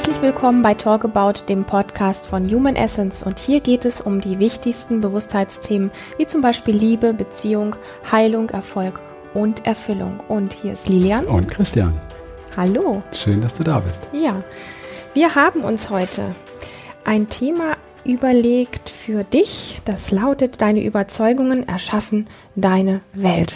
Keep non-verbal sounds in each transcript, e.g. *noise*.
Herzlich willkommen bei Talk About, dem Podcast von Human Essence. Und hier geht es um die wichtigsten Bewusstheitsthemen, wie zum Beispiel Liebe, Beziehung, Heilung, Erfolg und Erfüllung. Und hier ist Lilian. Und Christian. Hallo. Schön, dass du da bist. Ja, wir haben uns heute ein Thema überlegt für dich. Das lautet, deine Überzeugungen erschaffen deine Welt.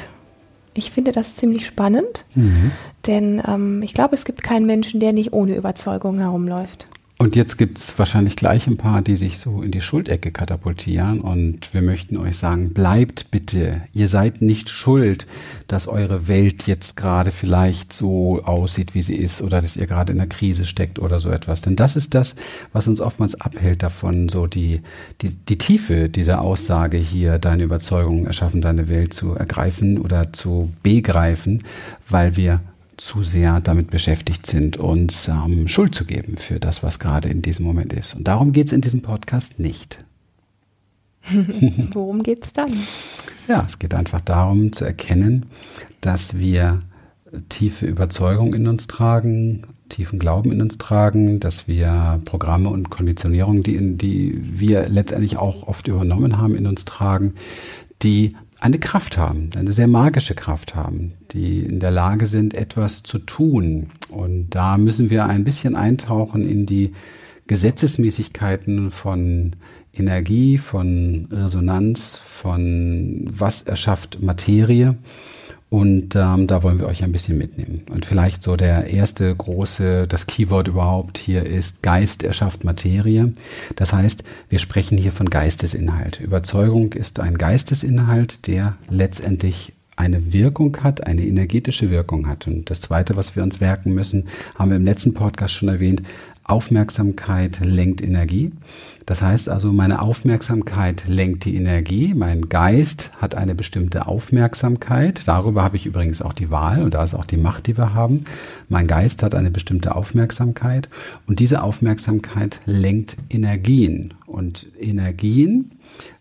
Ich finde das ziemlich spannend, mhm. denn ähm, ich glaube, es gibt keinen Menschen, der nicht ohne Überzeugung herumläuft. Und jetzt gibt es wahrscheinlich gleich ein paar, die sich so in die Schuldecke katapultieren. Und wir möchten euch sagen, bleibt bitte. Ihr seid nicht schuld, dass eure Welt jetzt gerade vielleicht so aussieht, wie sie ist, oder dass ihr gerade in einer Krise steckt oder so etwas. Denn das ist das, was uns oftmals abhält davon, so die, die, die Tiefe dieser Aussage hier, deine Überzeugung erschaffen, deine Welt zu ergreifen oder zu begreifen, weil wir zu sehr damit beschäftigt sind, uns ähm, Schuld zu geben für das, was gerade in diesem Moment ist. Und darum geht es in diesem Podcast nicht. *laughs* Worum geht es dann? Ja, es geht einfach darum zu erkennen, dass wir tiefe Überzeugung in uns tragen, tiefen Glauben in uns tragen, dass wir Programme und Konditionierungen, die, in, die wir letztendlich auch oft übernommen haben, in uns tragen, die eine Kraft haben, eine sehr magische Kraft haben, die in der Lage sind, etwas zu tun. Und da müssen wir ein bisschen eintauchen in die Gesetzesmäßigkeiten von Energie, von Resonanz, von was erschafft Materie und ähm, da wollen wir euch ein bisschen mitnehmen. Und vielleicht so der erste große, das Keyword überhaupt hier ist Geist erschafft Materie. Das heißt, wir sprechen hier von Geistesinhalt. Überzeugung ist ein Geistesinhalt, der letztendlich eine Wirkung hat, eine energetische Wirkung hat. Und das Zweite, was wir uns merken müssen, haben wir im letzten Podcast schon erwähnt, Aufmerksamkeit lenkt Energie. Das heißt also, meine Aufmerksamkeit lenkt die Energie, mein Geist hat eine bestimmte Aufmerksamkeit. Darüber habe ich übrigens auch die Wahl und da ist auch die Macht, die wir haben. Mein Geist hat eine bestimmte Aufmerksamkeit und diese Aufmerksamkeit lenkt Energien. Und Energien,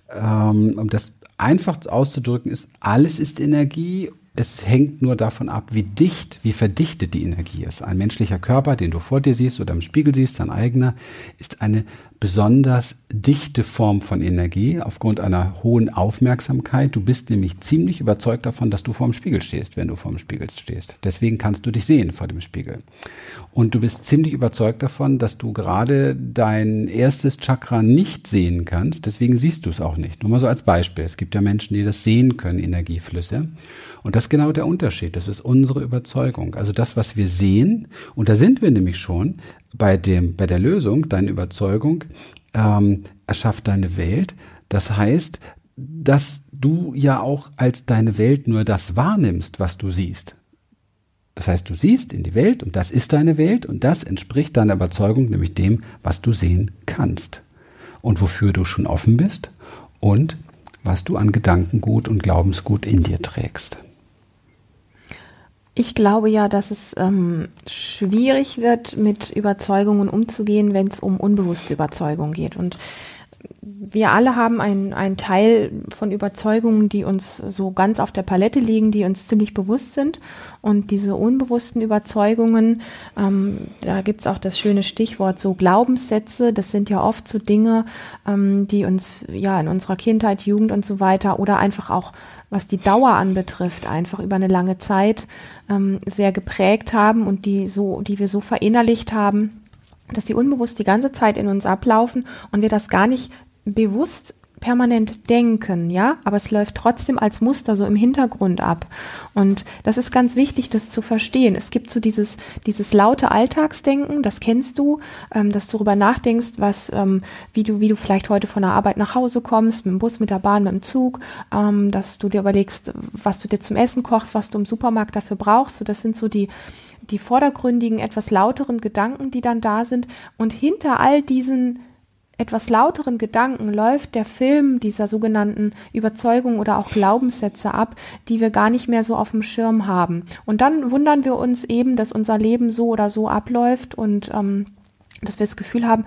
ähm, um das einfach auszudrücken, ist, alles ist Energie es hängt nur davon ab, wie dicht, wie verdichtet die Energie ist. Ein menschlicher Körper, den du vor dir siehst oder im Spiegel siehst, dein eigener, ist eine besonders dichte Form von Energie aufgrund einer hohen Aufmerksamkeit. Du bist nämlich ziemlich überzeugt davon, dass du vor dem Spiegel stehst, wenn du vor dem Spiegel stehst. Deswegen kannst du dich sehen vor dem Spiegel. Und du bist ziemlich überzeugt davon, dass du gerade dein erstes Chakra nicht sehen kannst. Deswegen siehst du es auch nicht. Nur mal so als Beispiel. Es gibt ja Menschen, die das sehen können, Energieflüsse. Und das ist genau der Unterschied. Das ist unsere Überzeugung. Also das, was wir sehen, und da sind wir nämlich schon bei dem, bei der Lösung, deine Überzeugung, ähm, erschafft deine Welt. Das heißt, dass du ja auch als deine Welt nur das wahrnimmst, was du siehst. Das heißt, du siehst in die Welt und das ist deine Welt und das entspricht deiner Überzeugung, nämlich dem, was du sehen kannst und wofür du schon offen bist und was du an Gedankengut und Glaubensgut in dir trägst. Ich glaube ja, dass es ähm, schwierig wird, mit Überzeugungen umzugehen, wenn es um unbewusste Überzeugungen geht. Und wir alle haben einen Teil von Überzeugungen, die uns so ganz auf der Palette liegen, die uns ziemlich bewusst sind. Und diese unbewussten Überzeugungen, ähm, da gibt's auch das schöne Stichwort so Glaubenssätze. Das sind ja oft so Dinge, ähm, die uns ja in unserer Kindheit, Jugend und so weiter oder einfach auch was die Dauer anbetrifft, einfach über eine lange Zeit ähm, sehr geprägt haben und die so, die wir so verinnerlicht haben, dass sie unbewusst die ganze Zeit in uns ablaufen und wir das gar nicht bewusst permanent denken, ja, aber es läuft trotzdem als Muster so im Hintergrund ab. Und das ist ganz wichtig, das zu verstehen. Es gibt so dieses, dieses laute Alltagsdenken, das kennst du, ähm, dass du darüber nachdenkst, was, ähm, wie du, wie du vielleicht heute von der Arbeit nach Hause kommst, mit dem Bus, mit der Bahn, mit dem Zug, ähm, dass du dir überlegst, was du dir zum Essen kochst, was du im Supermarkt dafür brauchst. So, das sind so die, die vordergründigen, etwas lauteren Gedanken, die dann da sind. Und hinter all diesen etwas lauteren Gedanken läuft der Film dieser sogenannten Überzeugung oder auch Glaubenssätze ab, die wir gar nicht mehr so auf dem Schirm haben. Und dann wundern wir uns eben, dass unser Leben so oder so abläuft und ähm, dass wir das Gefühl haben,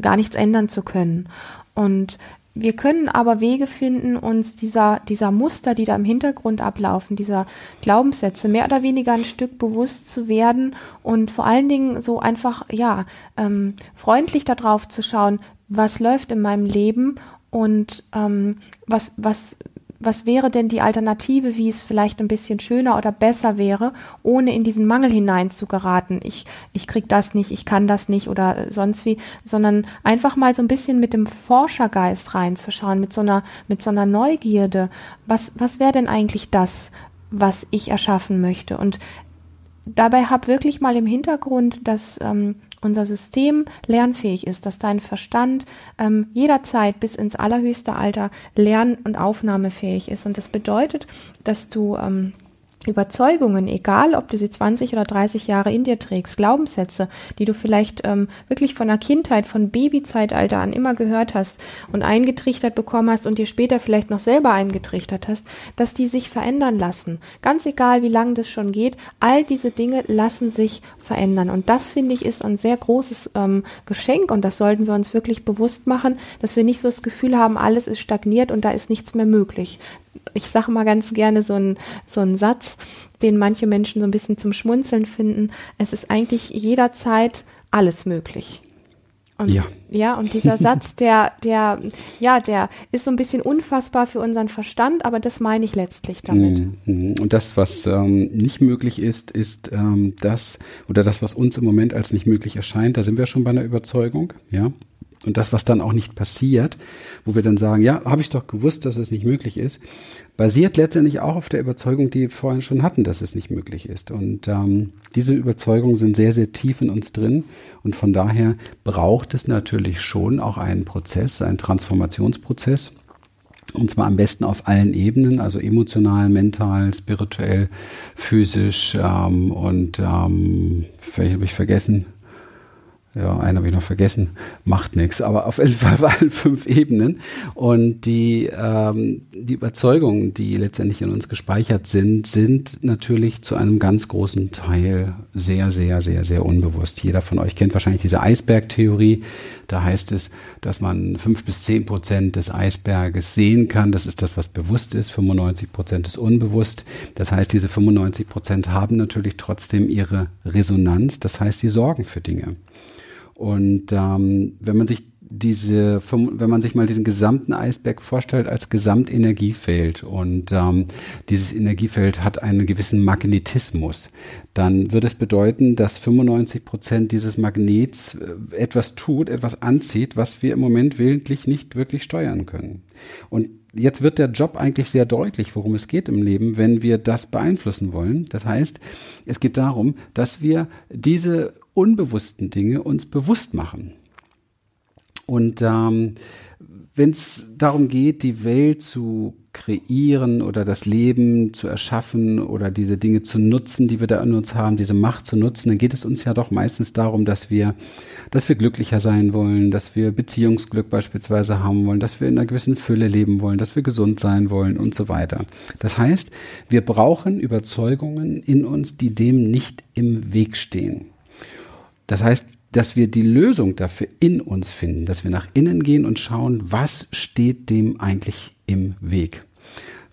gar nichts ändern zu können. Und wir können aber Wege finden, uns dieser, dieser Muster, die da im Hintergrund ablaufen, dieser Glaubenssätze mehr oder weniger ein Stück bewusst zu werden und vor allen Dingen so einfach, ja, ähm, freundlich darauf zu schauen, was läuft in meinem Leben und ähm, was, was, was wäre denn die Alternative, wie es vielleicht ein bisschen schöner oder besser wäre, ohne in diesen Mangel hinein zu geraten. Ich, ich krieg das nicht, ich kann das nicht oder sonst wie, sondern einfach mal so ein bisschen mit dem Forschergeist reinzuschauen, mit so einer, mit so einer Neugierde. Was, was wäre denn eigentlich das, was ich erschaffen möchte? Und dabei hab wirklich mal im Hintergrund, dass ähm, unser System lernfähig ist, dass dein Verstand ähm, jederzeit bis ins allerhöchste Alter lern- und aufnahmefähig ist. Und das bedeutet, dass du ähm, Überzeugungen, egal ob du sie 20 oder 30 Jahre in dir trägst, Glaubenssätze, die du vielleicht ähm, wirklich von der Kindheit, von Babyzeitalter an immer gehört hast und eingetrichtert bekommen hast und dir später vielleicht noch selber eingetrichtert hast, dass die sich verändern lassen. Ganz egal, wie lange das schon geht, all diese Dinge lassen sich verändern. Und das, finde ich, ist ein sehr großes ähm, Geschenk und das sollten wir uns wirklich bewusst machen, dass wir nicht so das Gefühl haben, alles ist stagniert und da ist nichts mehr möglich ich sage mal ganz gerne so einen so einen Satz, den manche Menschen so ein bisschen zum Schmunzeln finden. Es ist eigentlich jederzeit alles möglich. Und, ja. ja, und dieser *laughs* Satz, der, der, ja, der ist so ein bisschen unfassbar für unseren Verstand, aber das meine ich letztlich damit. Mhm, mhm. Und das, was ähm, nicht möglich ist, ist ähm, das, oder das, was uns im Moment als nicht möglich erscheint, da sind wir schon bei einer Überzeugung, ja. Und das, was dann auch nicht passiert, wo wir dann sagen, ja, habe ich doch gewusst, dass es nicht möglich ist, basiert letztendlich auch auf der Überzeugung, die wir vorhin schon hatten, dass es nicht möglich ist. Und ähm, diese Überzeugungen sind sehr, sehr tief in uns drin. Und von daher braucht es natürlich schon auch einen Prozess, einen Transformationsprozess. Und zwar am besten auf allen Ebenen, also emotional, mental, spirituell, physisch ähm, und ähm, vielleicht habe ich vergessen, ja, einen habe ich noch vergessen, macht nichts, aber auf jeden Fall auf allen fünf Ebenen. Und die, ähm, die Überzeugungen, die letztendlich in uns gespeichert sind, sind natürlich zu einem ganz großen Teil sehr, sehr, sehr, sehr unbewusst. Jeder von euch kennt wahrscheinlich diese Eisbergtheorie. Da heißt es, dass man fünf bis zehn Prozent des Eisberges sehen kann. Das ist das, was bewusst ist. 95 Prozent ist unbewusst. Das heißt, diese 95 Prozent haben natürlich trotzdem ihre Resonanz. Das heißt, die sorgen für Dinge. Und ähm, wenn man sich diese, wenn man sich mal diesen gesamten Eisberg vorstellt als Gesamtenergiefeld und ähm, dieses Energiefeld hat einen gewissen Magnetismus, dann wird es bedeuten, dass 95 Prozent dieses Magnets äh, etwas tut, etwas anzieht, was wir im Moment willentlich nicht wirklich steuern können. Und jetzt wird der Job eigentlich sehr deutlich, worum es geht im Leben, wenn wir das beeinflussen wollen. Das heißt, es geht darum, dass wir diese unbewussten Dinge uns bewusst machen. Und ähm, wenn es darum geht, die Welt zu kreieren oder das Leben zu erschaffen oder diese Dinge zu nutzen, die wir da in uns haben, diese Macht zu nutzen, dann geht es uns ja doch meistens darum, dass wir, dass wir glücklicher sein wollen, dass wir Beziehungsglück beispielsweise haben wollen, dass wir in einer gewissen Fülle leben wollen, dass wir gesund sein wollen und so weiter. Das heißt, wir brauchen Überzeugungen in uns, die dem nicht im Weg stehen. Das heißt, dass wir die Lösung dafür in uns finden, dass wir nach innen gehen und schauen, was steht dem eigentlich im Weg.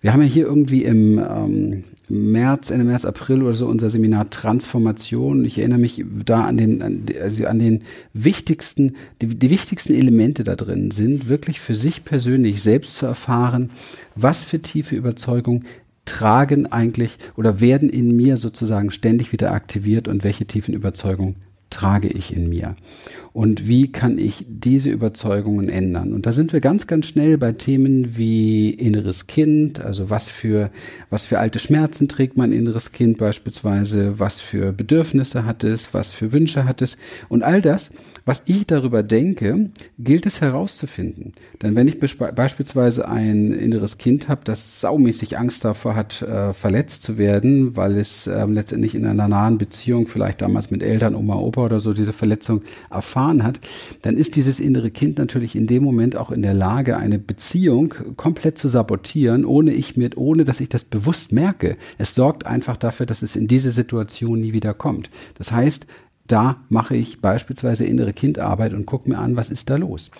Wir haben ja hier irgendwie im ähm, März, Ende März, April oder so unser Seminar Transformation. Ich erinnere mich da an den, an, also an den wichtigsten, die, die wichtigsten Elemente da drin sind, wirklich für sich persönlich selbst zu erfahren, was für tiefe Überzeugungen tragen eigentlich oder werden in mir sozusagen ständig wieder aktiviert und welche tiefen Überzeugungen trage ich in mir? Und wie kann ich diese Überzeugungen ändern? Und da sind wir ganz, ganz schnell bei Themen wie inneres Kind, also was für, was für alte Schmerzen trägt mein inneres Kind beispielsweise, was für Bedürfnisse hat es, was für Wünsche hat es. Und all das was ich darüber denke, gilt es herauszufinden. Denn wenn ich beispielsweise ein inneres Kind habe, das saumäßig Angst davor hat, äh, verletzt zu werden, weil es äh, letztendlich in einer nahen Beziehung, vielleicht damals mit Eltern, Oma, Opa oder so, diese Verletzung erfahren hat, dann ist dieses innere Kind natürlich in dem Moment auch in der Lage, eine Beziehung komplett zu sabotieren, ohne ich mit, ohne dass ich das bewusst merke. Es sorgt einfach dafür, dass es in diese Situation nie wieder kommt. Das heißt, da mache ich beispielsweise innere Kindarbeit und gucke mir an, was ist da los.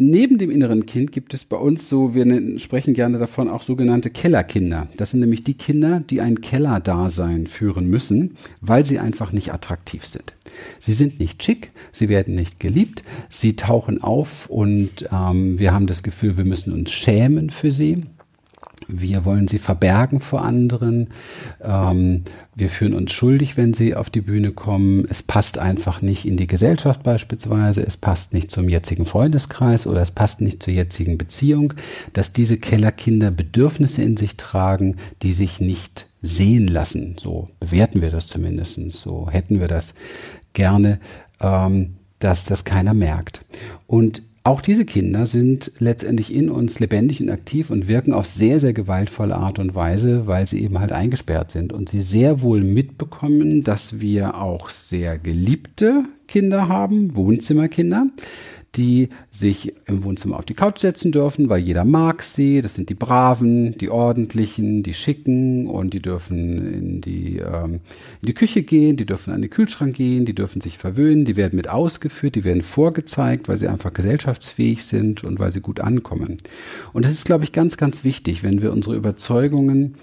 Neben dem inneren Kind gibt es bei uns so, wir sprechen gerne davon auch sogenannte Kellerkinder. Das sind nämlich die Kinder, die ein Kellerdasein führen müssen, weil sie einfach nicht attraktiv sind. Sie sind nicht schick, sie werden nicht geliebt, sie tauchen auf und ähm, wir haben das Gefühl, wir müssen uns schämen für sie. Wir wollen sie verbergen vor anderen. Ähm, wir fühlen uns schuldig, wenn sie auf die Bühne kommen. Es passt einfach nicht in die Gesellschaft beispielsweise. Es passt nicht zum jetzigen Freundeskreis oder es passt nicht zur jetzigen Beziehung, dass diese Kellerkinder Bedürfnisse in sich tragen, die sich nicht sehen lassen. So bewerten wir das zumindest. So hätten wir das gerne, ähm, dass das keiner merkt. Und auch diese Kinder sind letztendlich in uns lebendig und aktiv und wirken auf sehr, sehr gewaltvolle Art und Weise, weil sie eben halt eingesperrt sind und sie sehr wohl mitbekommen, dass wir auch sehr geliebte Kinder haben, Wohnzimmerkinder, die sich im Wohnzimmer auf die Couch setzen dürfen, weil jeder mag sie. Das sind die Braven, die Ordentlichen, die Schicken und die dürfen in die, ähm, in die Küche gehen, die dürfen an den Kühlschrank gehen, die dürfen sich verwöhnen, die werden mit ausgeführt, die werden vorgezeigt, weil sie einfach gesellschaftsfähig sind und weil sie gut ankommen. Und das ist, glaube ich, ganz, ganz wichtig, wenn wir unsere Überzeugungen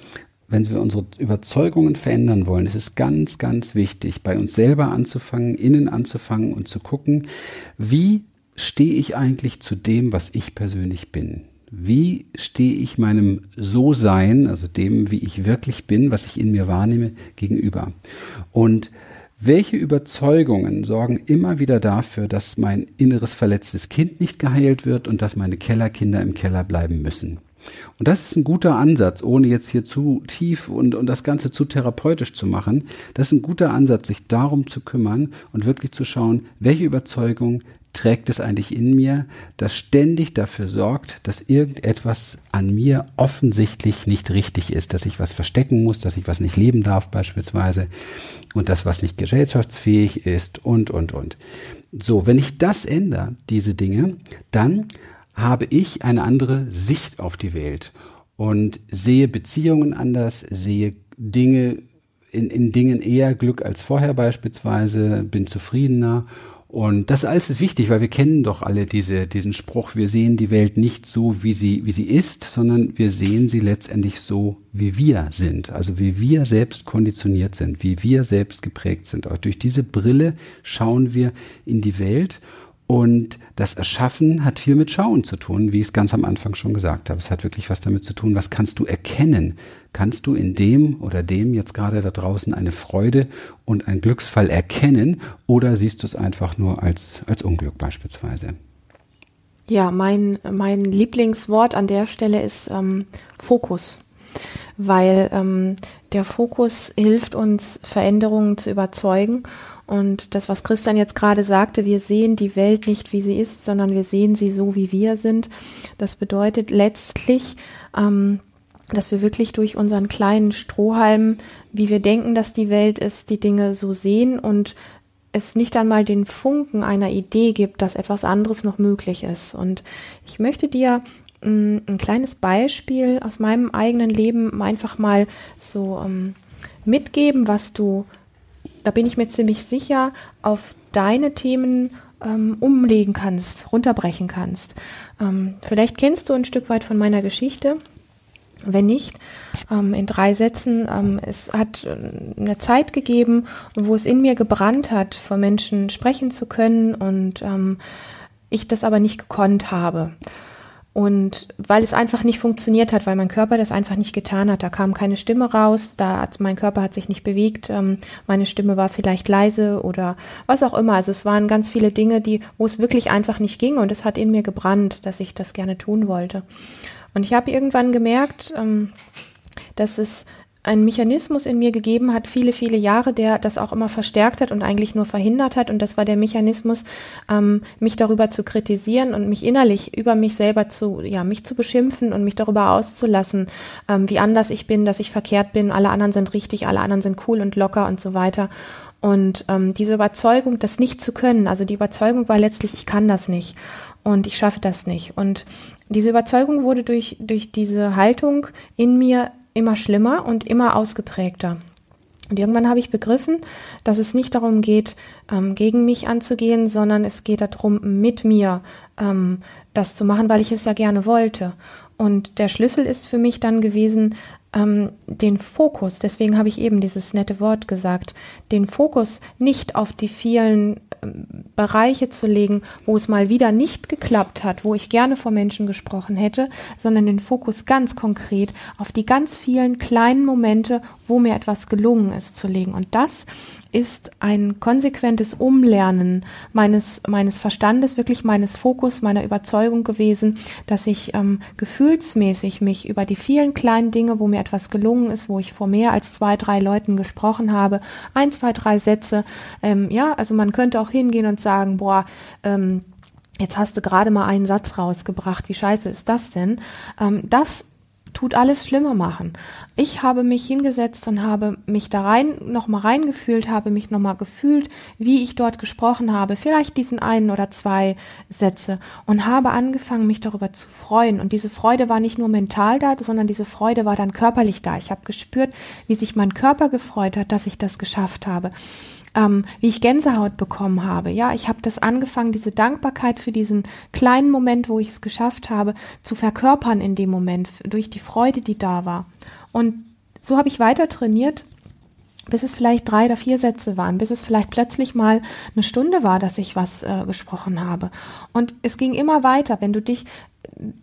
wenn wir unsere Überzeugungen verändern wollen, ist es ganz, ganz wichtig, bei uns selber anzufangen, innen anzufangen und zu gucken, wie stehe ich eigentlich zu dem, was ich persönlich bin? Wie stehe ich meinem So-Sein, also dem, wie ich wirklich bin, was ich in mir wahrnehme, gegenüber? Und welche Überzeugungen sorgen immer wieder dafür, dass mein inneres verletztes Kind nicht geheilt wird und dass meine Kellerkinder im Keller bleiben müssen? Und das ist ein guter Ansatz, ohne jetzt hier zu tief und, und das Ganze zu therapeutisch zu machen. Das ist ein guter Ansatz, sich darum zu kümmern und wirklich zu schauen, welche Überzeugung trägt es eigentlich in mir, das ständig dafür sorgt, dass irgendetwas an mir offensichtlich nicht richtig ist, dass ich was verstecken muss, dass ich was nicht leben darf beispielsweise und das, was nicht gesellschaftsfähig ist und, und, und. So, wenn ich das ändere, diese Dinge, dann habe ich eine andere Sicht auf die Welt und sehe Beziehungen anders, sehe Dinge in, in Dingen eher Glück als vorher beispielsweise, bin zufriedener und das alles ist wichtig, weil wir kennen doch alle diese, diesen Spruch, wir sehen die Welt nicht so, wie sie, wie sie ist, sondern wir sehen sie letztendlich so, wie wir sind. Also wie wir selbst konditioniert sind, wie wir selbst geprägt sind. Auch durch diese Brille schauen wir in die Welt und das Erschaffen hat viel mit Schauen zu tun, wie ich es ganz am Anfang schon gesagt habe. Es hat wirklich was damit zu tun, was kannst du erkennen? Kannst du in dem oder dem jetzt gerade da draußen eine Freude und ein Glücksfall erkennen oder siehst du es einfach nur als, als Unglück beispielsweise? Ja, mein, mein Lieblingswort an der Stelle ist ähm, Fokus, weil ähm, der Fokus hilft uns, Veränderungen zu überzeugen und das, was Christian jetzt gerade sagte, wir sehen die Welt nicht, wie sie ist, sondern wir sehen sie so, wie wir sind. Das bedeutet letztlich, ähm, dass wir wirklich durch unseren kleinen Strohhalm, wie wir denken, dass die Welt ist, die Dinge so sehen und es nicht einmal den Funken einer Idee gibt, dass etwas anderes noch möglich ist. Und ich möchte dir mm, ein kleines Beispiel aus meinem eigenen Leben einfach mal so ähm, mitgeben, was du da bin ich mir ziemlich sicher, auf deine Themen ähm, umlegen kannst, runterbrechen kannst. Ähm, vielleicht kennst du ein Stück weit von meiner Geschichte. Wenn nicht, ähm, in drei Sätzen, ähm, es hat äh, eine Zeit gegeben, wo es in mir gebrannt hat, vor Menschen sprechen zu können und ähm, ich das aber nicht gekonnt habe. Und weil es einfach nicht funktioniert hat, weil mein Körper das einfach nicht getan hat, da kam keine Stimme raus, da hat, mein Körper hat sich nicht bewegt, ähm, meine Stimme war vielleicht leise oder was auch immer. Also es waren ganz viele Dinge, die, wo es wirklich einfach nicht ging und es hat in mir gebrannt, dass ich das gerne tun wollte. Und ich habe irgendwann gemerkt, ähm, dass es einen Mechanismus in mir gegeben hat, viele, viele Jahre, der das auch immer verstärkt hat und eigentlich nur verhindert hat. Und das war der Mechanismus, ähm, mich darüber zu kritisieren und mich innerlich über mich selber zu, ja, mich zu beschimpfen und mich darüber auszulassen, ähm, wie anders ich bin, dass ich verkehrt bin, alle anderen sind richtig, alle anderen sind cool und locker und so weiter. Und ähm, diese Überzeugung, das nicht zu können, also die Überzeugung war letztlich, ich kann das nicht und ich schaffe das nicht. Und diese Überzeugung wurde durch, durch diese Haltung in mir immer schlimmer und immer ausgeprägter. Und irgendwann habe ich begriffen, dass es nicht darum geht, ähm, gegen mich anzugehen, sondern es geht darum, mit mir ähm, das zu machen, weil ich es ja gerne wollte. Und der Schlüssel ist für mich dann gewesen, ähm, den Fokus, deswegen habe ich eben dieses nette Wort gesagt, den Fokus nicht auf die vielen ähm, Bereiche zu legen, wo es mal wieder nicht geklappt hat, wo ich gerne vor Menschen gesprochen hätte, sondern den Fokus ganz konkret auf die ganz vielen kleinen Momente, wo mir etwas gelungen ist, zu legen. Und das ist ein konsequentes Umlernen meines, meines Verstandes, wirklich meines Fokus, meiner Überzeugung gewesen, dass ich ähm, gefühlsmäßig mich über die vielen kleinen Dinge, wo mir etwas gelungen ist, wo ich vor mehr als zwei, drei Leuten gesprochen habe, ein, zwei, drei Sätze, ähm, ja, also man könnte auch hingehen und sagen, boah, ähm, jetzt hast du gerade mal einen Satz rausgebracht, wie scheiße ist das denn? Ähm, das tut alles schlimmer machen. Ich habe mich hingesetzt und habe mich da rein, nochmal reingefühlt, habe mich nochmal gefühlt, wie ich dort gesprochen habe, vielleicht diesen einen oder zwei Sätze und habe angefangen, mich darüber zu freuen. Und diese Freude war nicht nur mental da, sondern diese Freude war dann körperlich da. Ich habe gespürt, wie sich mein Körper gefreut hat, dass ich das geschafft habe ähm, wie ich Gänsehaut bekommen habe. Ja, ich habe das angefangen, diese Dankbarkeit für diesen kleinen Moment, wo ich es geschafft habe, zu verkörpern in dem Moment, durch die Freude, die da war. Und so habe ich weiter trainiert, bis es vielleicht drei oder vier Sätze waren, bis es vielleicht plötzlich mal eine Stunde war, dass ich was äh, gesprochen habe. Und es ging immer weiter, wenn du dich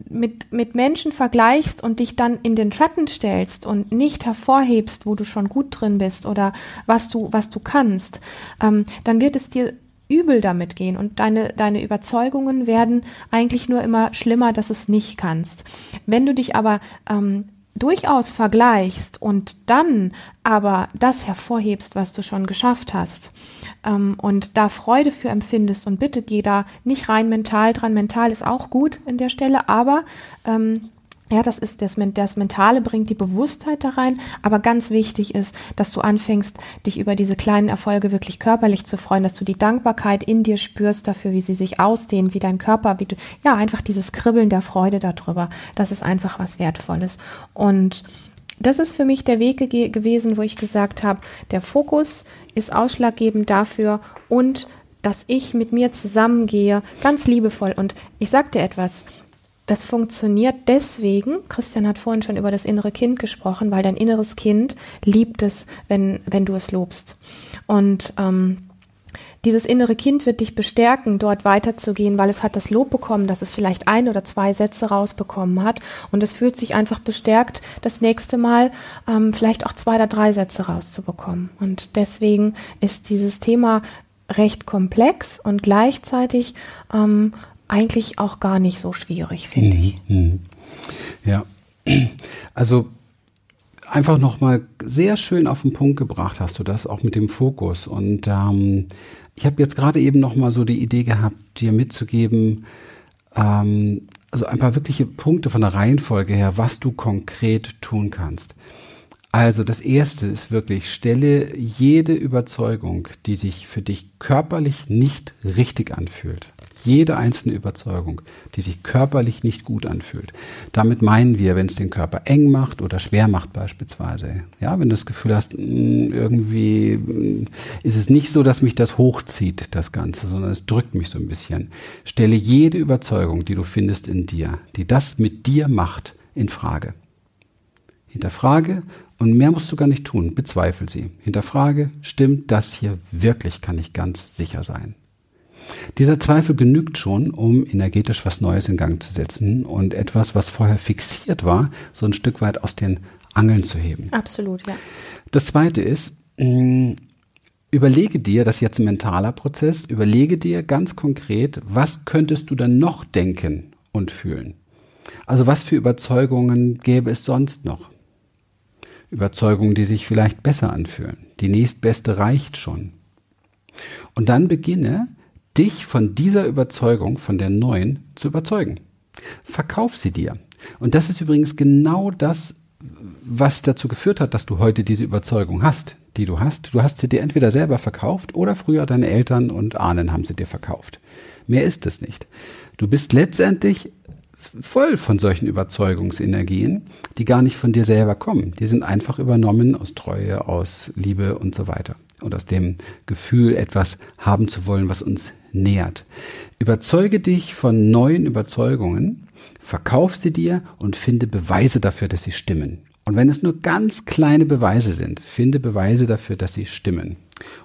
mit, mit Menschen vergleichst und dich dann in den Schatten stellst und nicht hervorhebst, wo du schon gut drin bist oder was du, was du kannst, ähm, dann wird es dir übel damit gehen und deine, deine Überzeugungen werden eigentlich nur immer schlimmer, dass es nicht kannst. Wenn du dich aber ähm, durchaus vergleichst und dann aber das hervorhebst, was du schon geschafft hast ähm, und da Freude für empfindest und bitte geh da nicht rein mental dran. Mental ist auch gut in der Stelle, aber ähm, ja, das ist das, das Mentale bringt die Bewusstheit da rein, aber ganz wichtig ist, dass du anfängst, dich über diese kleinen Erfolge wirklich körperlich zu freuen, dass du die Dankbarkeit in dir spürst dafür, wie sie sich ausdehnen, wie dein Körper, wie du, ja, einfach dieses Kribbeln der Freude darüber. Das ist einfach was Wertvolles. Und das ist für mich der Weg ge gewesen, wo ich gesagt habe, der Fokus ist ausschlaggebend dafür und dass ich mit mir zusammengehe, ganz liebevoll. Und ich sag dir etwas, das funktioniert deswegen, Christian hat vorhin schon über das innere Kind gesprochen, weil dein inneres Kind liebt es, wenn, wenn du es lobst. Und ähm, dieses innere Kind wird dich bestärken, dort weiterzugehen, weil es hat das Lob bekommen, dass es vielleicht ein oder zwei Sätze rausbekommen hat. Und es fühlt sich einfach bestärkt, das nächste Mal ähm, vielleicht auch zwei oder drei Sätze rauszubekommen. Und deswegen ist dieses Thema recht komplex und gleichzeitig ähm, eigentlich auch gar nicht so schwierig, finde mhm. ich. Mhm. Ja, *clears throat* also einfach nochmal sehr schön auf den Punkt gebracht hast du das, auch mit dem Fokus. Und ähm, ich habe jetzt gerade eben nochmal so die Idee gehabt, dir mitzugeben, ähm, also ein paar wirkliche Punkte von der Reihenfolge her, was du konkret tun kannst. Also das erste ist wirklich, stelle jede Überzeugung, die sich für dich körperlich nicht richtig anfühlt, jede einzelne Überzeugung, die sich körperlich nicht gut anfühlt. Damit meinen wir, wenn es den Körper eng macht oder schwer macht beispielsweise. Ja, wenn du das Gefühl hast, mm, irgendwie mm, ist es nicht so, dass mich das hochzieht, das Ganze, sondern es drückt mich so ein bisschen. Stelle jede Überzeugung, die du findest in dir, die das mit dir macht, in Frage. Hinterfrage und mehr musst du gar nicht tun, bezweifel sie. Hinterfrage, stimmt das hier wirklich, kann ich ganz sicher sein. Dieser Zweifel genügt schon, um energetisch was Neues in Gang zu setzen und etwas, was vorher fixiert war, so ein Stück weit aus den Angeln zu heben. Absolut, ja. Das zweite ist, mm, überlege dir, das ist jetzt ein mentaler Prozess, überlege dir ganz konkret, was könntest du denn noch denken und fühlen? Also was für Überzeugungen gäbe es sonst noch? Überzeugungen, die sich vielleicht besser anfühlen. Die nächstbeste reicht schon. Und dann beginne dich von dieser Überzeugung, von der neuen, zu überzeugen. Verkauf sie dir. Und das ist übrigens genau das, was dazu geführt hat, dass du heute diese Überzeugung hast, die du hast. Du hast sie dir entweder selber verkauft oder früher deine Eltern und Ahnen haben sie dir verkauft. Mehr ist es nicht. Du bist letztendlich voll von solchen Überzeugungsenergien, die gar nicht von dir selber kommen. Die sind einfach übernommen aus Treue, aus Liebe und so weiter. Und aus dem Gefühl, etwas haben zu wollen, was uns nährt. Überzeuge dich von neuen Überzeugungen, verkauf sie dir und finde Beweise dafür, dass sie stimmen. Und wenn es nur ganz kleine Beweise sind, finde Beweise dafür, dass sie stimmen.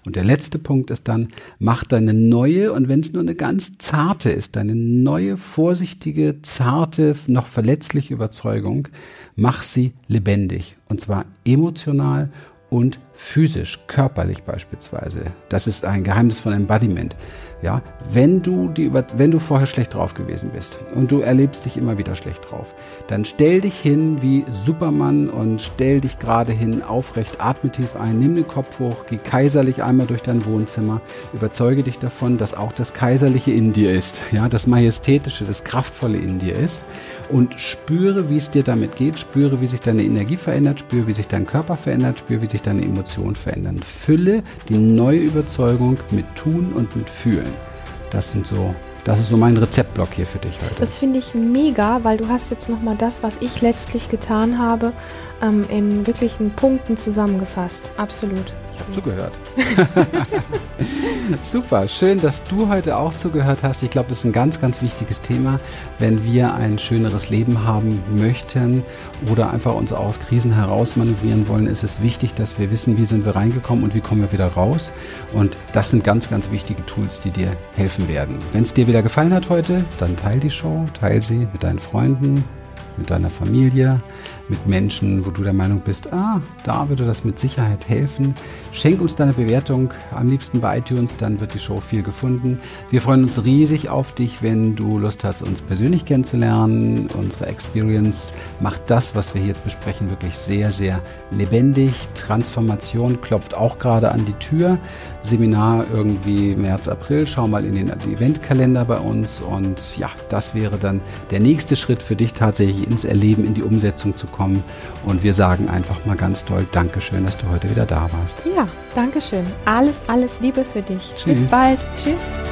Und der letzte Punkt ist dann, mach deine neue, und wenn es nur eine ganz zarte ist, deine neue, vorsichtige, zarte, noch verletzliche Überzeugung, mach sie lebendig. Und zwar emotional und physisch, körperlich beispielsweise. Das ist ein Geheimnis von Embodiment. Ja, wenn du die über, wenn du vorher schlecht drauf gewesen bist und du erlebst dich immer wieder schlecht drauf, dann stell dich hin wie Superman und stell dich gerade hin, aufrecht, atme tief ein, nimm den Kopf hoch, geh kaiserlich einmal durch dein Wohnzimmer, überzeuge dich davon, dass auch das Kaiserliche in dir ist, ja, das Majestätische, das Kraftvolle in dir ist und spüre, wie es dir damit geht, spüre, wie sich deine Energie verändert, spüre, wie sich dein Körper verändert, spüre, wie sich deine Emotionen verändern. Fülle die neue Überzeugung mit Tun und mit Fühlen. Das sind so, das ist so mein Rezeptblock hier für dich heute. Das finde ich mega, weil du hast jetzt nochmal das, was ich letztlich getan habe, ähm, in wirklichen Punkten zusammengefasst. Absolut. Ich habe zugehört. *laughs* Super, schön, dass du heute auch zugehört hast. Ich glaube, das ist ein ganz, ganz wichtiges Thema, wenn wir ein schöneres Leben haben möchten oder einfach uns aus Krisen heraus manövrieren wollen, ist es wichtig, dass wir wissen, wie sind wir reingekommen und wie kommen wir wieder raus. Und das sind ganz, ganz wichtige Tools, die dir helfen werden. Wenn es dir wieder gefallen hat heute, dann teil die Show, teil sie mit deinen Freunden, mit deiner Familie, mit Menschen, wo du der Meinung bist, ah, da würde das mit Sicherheit helfen. Schenk uns deine Bewertung, am liebsten bei iTunes, dann wird die Show viel gefunden. Wir freuen uns riesig auf dich, wenn du Lust hast, uns persönlich kennenzulernen. Unsere Experience macht das, was wir hier jetzt besprechen, wirklich sehr, sehr lebendig. Transformation klopft auch gerade an die Tür. Seminar irgendwie März, April. Schau mal in den Eventkalender bei uns und ja, das wäre dann der nächste Schritt für dich tatsächlich ins Erleben, in die Umsetzung zu kommen. Und wir sagen einfach mal ganz toll Dankeschön, dass du heute wieder da warst. Ja, Dankeschön. Alles, alles Liebe für dich. Tschüss. Bis bald. Tschüss.